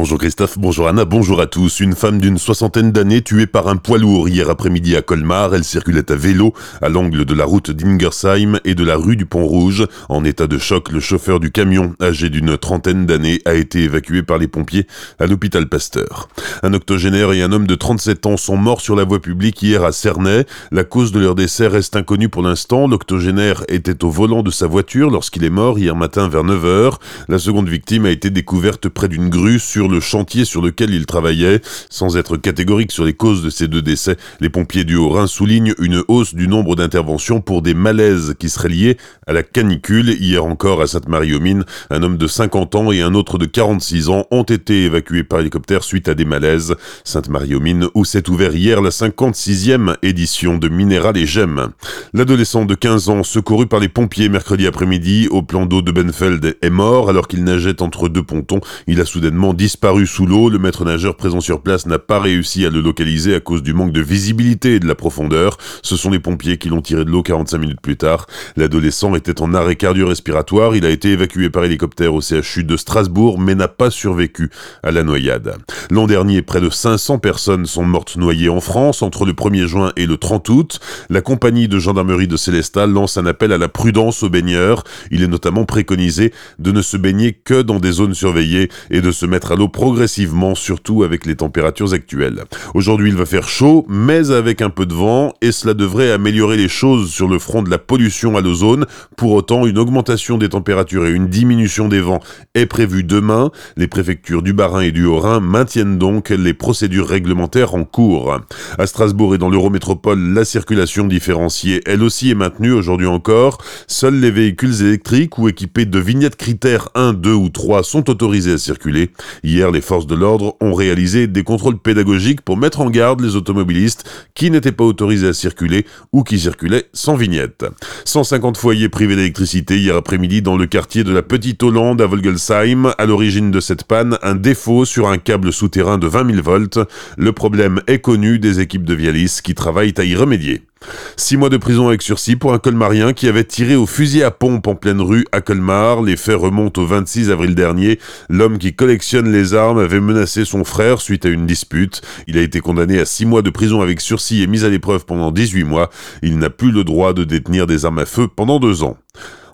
Bonjour Christophe, bonjour Anna, bonjour à tous. Une femme d'une soixantaine d'années tuée par un poids lourd hier après-midi à Colmar. Elle circulait à vélo à l'angle de la route d'Ingersheim et de la rue du Pont-Rouge. En état de choc, le chauffeur du camion, âgé d'une trentaine d'années, a été évacué par les pompiers à l'hôpital Pasteur. Un octogénaire et un homme de 37 ans sont morts sur la voie publique hier à Cernay. La cause de leur décès reste inconnue pour l'instant. L'octogénaire était au volant de sa voiture lorsqu'il est mort hier matin vers 9h. La seconde victime a été découverte près d'une grue sur le chantier sur lequel il travaillait. Sans être catégorique sur les causes de ces deux décès, les pompiers du Haut-Rhin soulignent une hausse du nombre d'interventions pour des malaises qui seraient liés à la canicule. Hier encore à Sainte-Marie-aux-Mines, un homme de 50 ans et un autre de 46 ans ont été évacués par hélicoptère suite à des malaises. Sainte-Marie-aux-Mines où s'est ouvert hier la 56e édition de Minéral et Gemmes. L'adolescent de 15 ans secouru par les pompiers mercredi après-midi au plan d'eau de Benfeld est mort alors qu'il nageait entre deux pontons. Il a soudainement disparu sous l'eau. Le maître nageur présent sur place n'a pas réussi à le localiser à cause du manque de visibilité et de la profondeur. Ce sont les pompiers qui l'ont tiré de l'eau 45 minutes plus tard. L'adolescent était en arrêt cardio-respiratoire. Il a été évacué par hélicoptère au CHU de Strasbourg, mais n'a pas survécu à la noyade. L'an dernier, près de 500 personnes sont mortes noyées en France entre le 1er juin et le 30 août. La compagnie de gendarmerie de Célestat lance un appel à la prudence aux baigneurs. Il est notamment préconisé de ne se baigner que dans des zones surveillées et de se mettre à progressivement, surtout avec les températures actuelles. Aujourd'hui, il va faire chaud, mais avec un peu de vent, et cela devrait améliorer les choses sur le front de la pollution à l'ozone. Pour autant, une augmentation des températures et une diminution des vents est prévue demain. Les préfectures du Bas-Rhin et du Haut-Rhin maintiennent donc les procédures réglementaires en cours. À Strasbourg et dans l'Eurométropole, la circulation différenciée, elle aussi, est maintenue aujourd'hui encore. Seuls les véhicules électriques ou équipés de vignettes critères 1, 2 ou 3 sont autorisés à circuler. Hier, les forces de l'ordre ont réalisé des contrôles pédagogiques pour mettre en garde les automobilistes qui n'étaient pas autorisés à circuler ou qui circulaient sans vignette. 150 foyers privés d'électricité hier après-midi dans le quartier de la Petite Hollande à Volgelsheim. À l'origine de cette panne, un défaut sur un câble souterrain de 20 000 volts. Le problème est connu des équipes de Vialis qui travaillent à y remédier. Six mois de prison avec sursis pour un colmarien qui avait tiré au fusil à pompe en pleine rue à Colmar. Les faits remontent au 26 avril dernier. L'homme qui collectionne les armes avait menacé son frère suite à une dispute. Il a été condamné à six mois de prison avec sursis et mis à l'épreuve pendant 18 mois. Il n'a plus le droit de détenir des armes à feu pendant deux ans.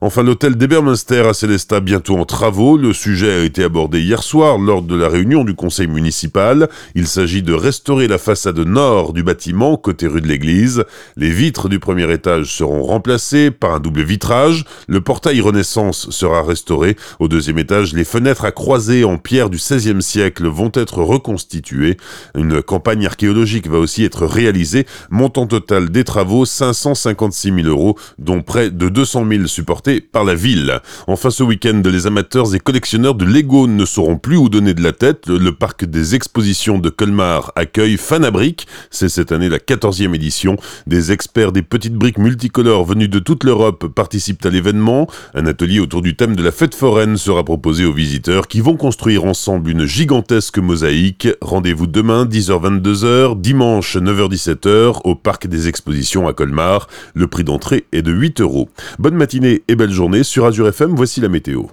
Enfin, l'hôtel d'Ebermünster à Célestat bientôt en travaux. Le sujet a été abordé hier soir lors de la réunion du conseil municipal. Il s'agit de restaurer la façade nord du bâtiment, côté rue de l'église. Les vitres du premier étage seront remplacées par un double vitrage. Le portail Renaissance sera restauré. Au deuxième étage, les fenêtres à croisée en pierre du XVIe siècle vont être reconstituées. Une campagne archéologique va aussi être réalisée. Montant total des travaux, 556 000 euros, dont près de 200 000 supporters par la ville. Enfin, ce week-end, les amateurs et collectionneurs de Lego ne sauront plus où donner de la tête. Le, parc des expositions de Colmar accueille Fanabric. C'est cette année la 14e édition. Des experts des petites briques multicolores venus de toute l'Europe participent à l'événement. Un atelier autour du thème de la fête foraine sera proposé aux visiteurs qui vont construire ensemble une gigantesque mosaïque. Rendez-vous demain 10h-22h, dimanche 9h-17h au parc des expositions à Colmar. Le prix d'entrée est de 8 euros. Bonne matinée belle journée sur Azure FM, voici la météo.